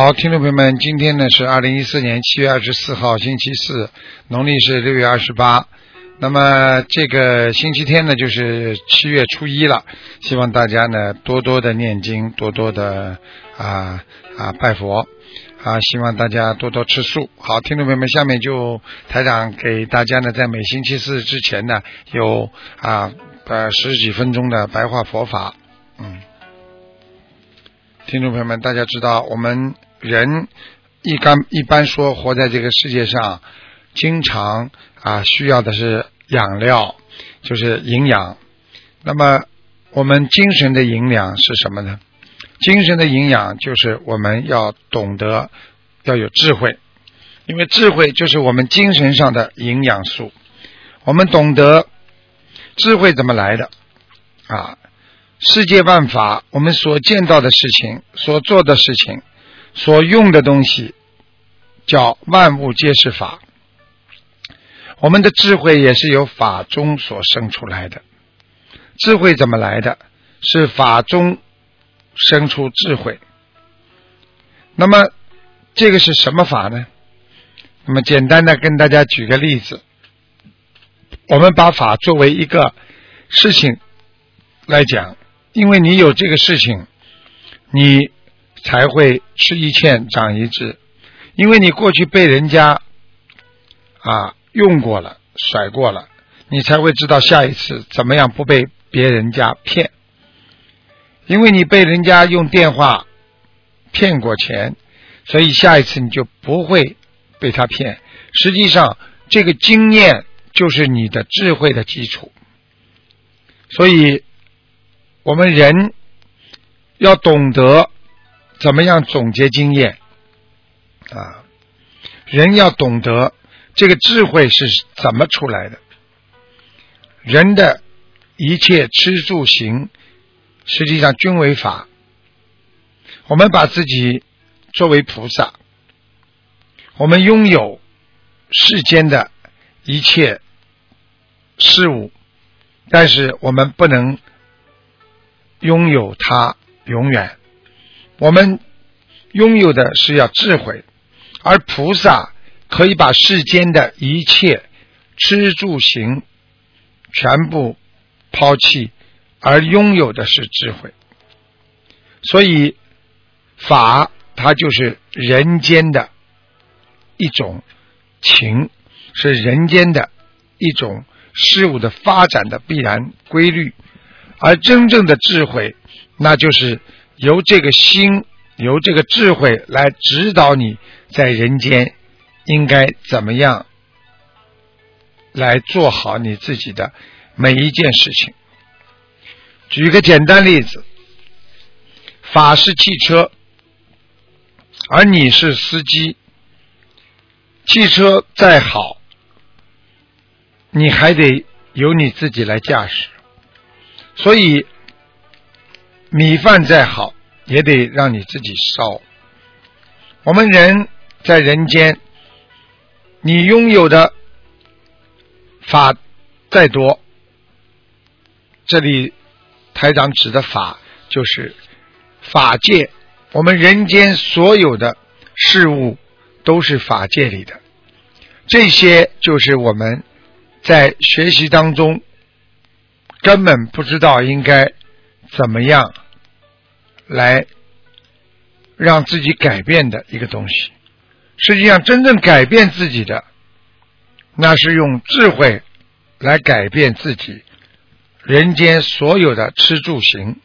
好，听众朋友们，今天呢是二零一四年七月二十四号，星期四，农历是六月二十八。那么这个星期天呢，就是七月初一了。希望大家呢多多的念经，多多的啊啊拜佛啊，希望大家多多吃素。好，听众朋友们，下面就台长给大家呢，在每星期四之前呢，有啊呃十几分钟的白话佛法。嗯，听众朋友们，大家知道我们。人一般一般说活在这个世界上，经常啊需要的是养料，就是营养。那么我们精神的营养是什么呢？精神的营养就是我们要懂得要有智慧，因为智慧就是我们精神上的营养素。我们懂得智慧怎么来的啊？世界万法，我们所见到的事情，所做的事情。所用的东西叫万物皆是法，我们的智慧也是由法中所生出来的。智慧怎么来的？是法中生出智慧。那么这个是什么法呢？那么简单的跟大家举个例子，我们把法作为一个事情来讲，因为你有这个事情，你。才会吃一堑长一智，因为你过去被人家啊用过了、甩过了，你才会知道下一次怎么样不被别人家骗。因为你被人家用电话骗过钱，所以下一次你就不会被他骗。实际上，这个经验就是你的智慧的基础。所以，我们人要懂得。怎么样总结经验啊？人要懂得这个智慧是怎么出来的。人的一切吃住行，实际上均为法。我们把自己作为菩萨，我们拥有世间的一切事物，但是我们不能拥有它永远。我们拥有的是要智慧，而菩萨可以把世间的一切吃住行全部抛弃，而拥有的是智慧。所以法它就是人间的一种情，是人间的一种事物的发展的必然规律，而真正的智慧，那就是。由这个心，由这个智慧来指导你在人间应该怎么样来做好你自己的每一件事情。举个简单例子，法是汽车，而你是司机，汽车再好，你还得由你自己来驾驶，所以。米饭再好，也得让你自己烧。我们人在人间，你拥有的法再多，这里台长指的法就是法界。我们人间所有的事物都是法界里的，这些就是我们在学习当中根本不知道应该。怎么样来让自己改变的一个东西？实际上，真正改变自己的，那是用智慧来改变自己人间所有的吃住行。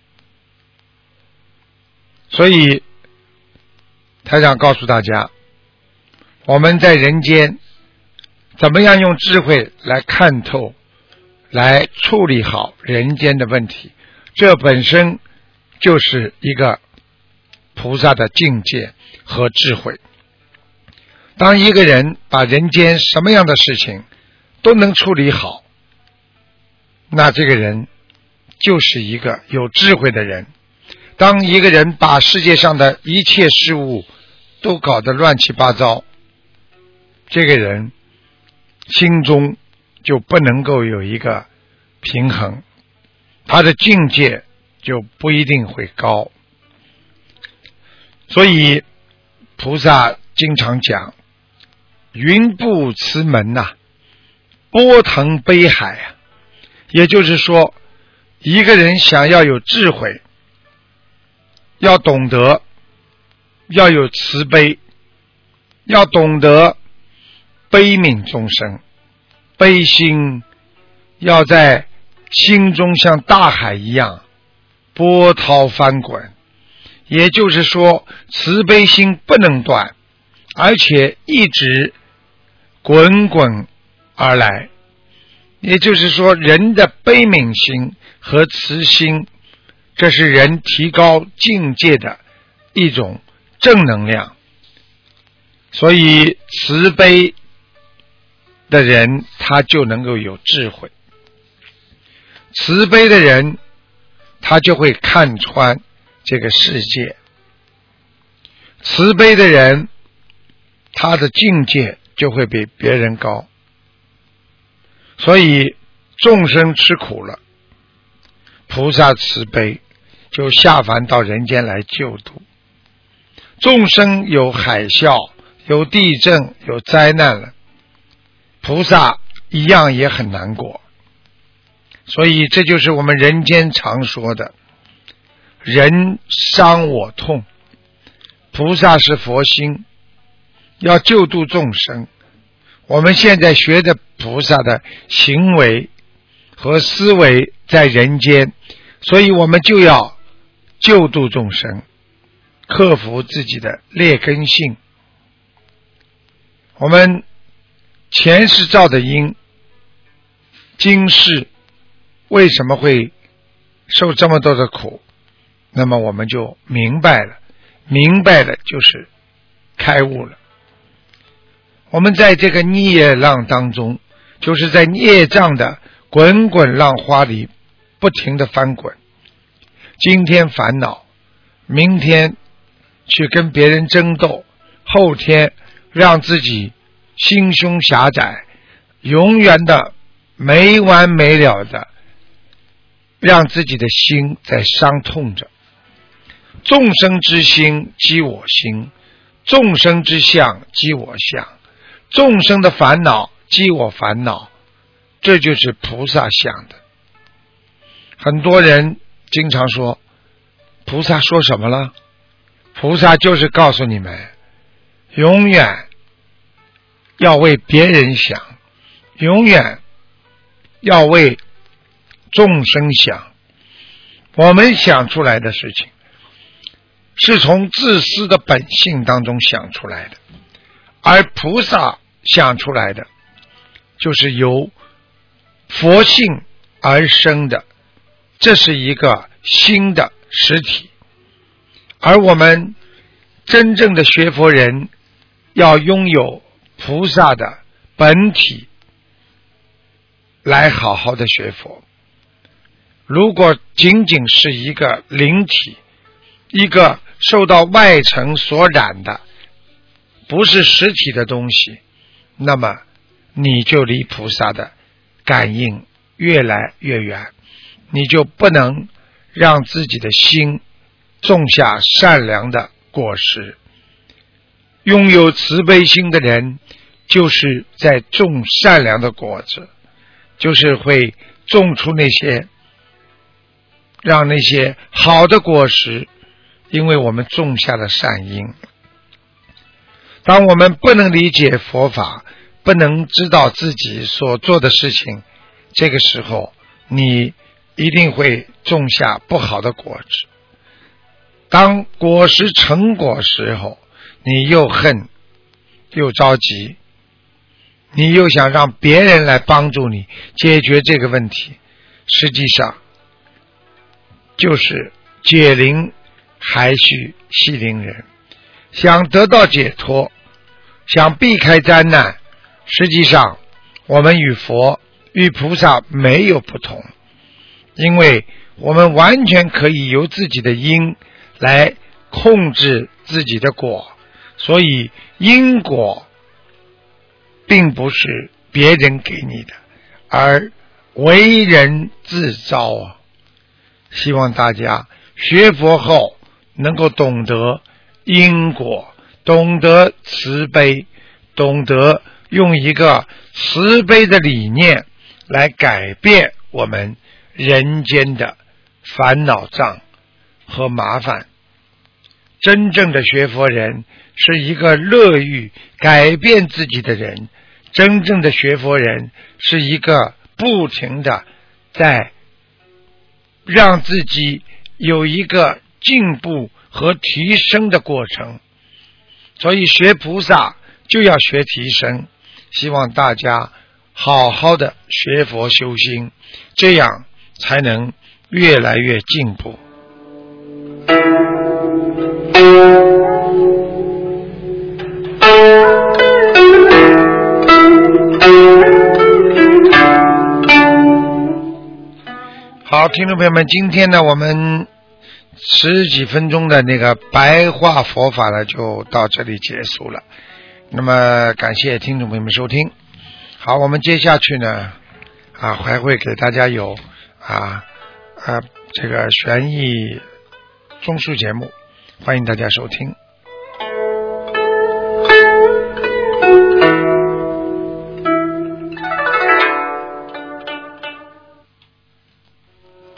所以，台长告诉大家，我们在人间怎么样用智慧来看透、来处理好人间的问题。这本身就是一个菩萨的境界和智慧。当一个人把人间什么样的事情都能处理好，那这个人就是一个有智慧的人。当一个人把世界上的一切事物都搞得乱七八糟，这个人心中就不能够有一个平衡，他的境界就不一定会高。所以菩萨经常讲。云布慈门呐，波腾悲海啊，也就是说，一个人想要有智慧，要懂得，要有慈悲，要懂得悲悯众生，悲心要在心中像大海一样波涛翻滚，也就是说，慈悲心不能断，而且一直。滚滚而来，也就是说，人的悲悯心和慈心，这是人提高境界的一种正能量。所以，慈悲的人他就能够有智慧，慈悲的人他就会看穿这个世界，慈悲的人他的境界。就会比别人高，所以众生吃苦了，菩萨慈悲就下凡到人间来救度。众生有海啸、有地震、有灾难了，菩萨一样也很难过。所以这就是我们人间常说的“人伤我痛”，菩萨是佛心。要救度众生，我们现在学的菩萨的行为和思维在人间，所以我们就要救度众生，克服自己的劣根性。我们前世造的因，今世为什么会受这么多的苦？那么我们就明白了，明白了就是开悟了。我们在这个孽浪当中，就是在孽障的滚滚浪花里不停的翻滚。今天烦恼，明天去跟别人争斗，后天让自己心胸狭窄，永远的没完没了的让自己的心在伤痛着。众生之心即我心，众生之相即我相。众生的烦恼即我烦恼，这就是菩萨想的。很多人经常说，菩萨说什么了？菩萨就是告诉你们，永远要为别人想，永远要为众生想。我们想出来的事情，是从自私的本性当中想出来的，而菩萨。想出来的，就是由佛性而生的，这是一个新的实体。而我们真正的学佛人，要拥有菩萨的本体，来好好的学佛。如果仅仅是一个灵体，一个受到外层所染的，不是实体的东西。那么，你就离菩萨的感应越来越远，你就不能让自己的心种下善良的果实。拥有慈悲心的人，就是在种善良的果子，就是会种出那些让那些好的果实，因为我们种下了善因。当我们不能理解佛法，不能知道自己所做的事情，这个时候你一定会种下不好的果子。当果实成果时候，你又恨又着急，你又想让别人来帮助你解决这个问题，实际上就是解铃还须系铃人。想得到解脱，想避开灾难，实际上我们与佛、与菩萨没有不同，因为我们完全可以由自己的因来控制自己的果，所以因果并不是别人给你的，而为人自招啊！希望大家学佛后能够懂得。因果，懂得慈悲，懂得用一个慈悲的理念来改变我们人间的烦恼障和麻烦。真正的学佛人是一个乐于改变自己的人，真正的学佛人是一个不停的在让自己有一个进步。和提升的过程，所以学菩萨就要学提升。希望大家好好的学佛修心，这样才能越来越进步。好，听众朋友们，今天呢，我们。十几分钟的那个白话佛法呢，就到这里结束了。那么感谢听众朋友们收听。好，我们接下去呢，啊，还会给大家有啊啊这个悬疑综述节目，欢迎大家收听。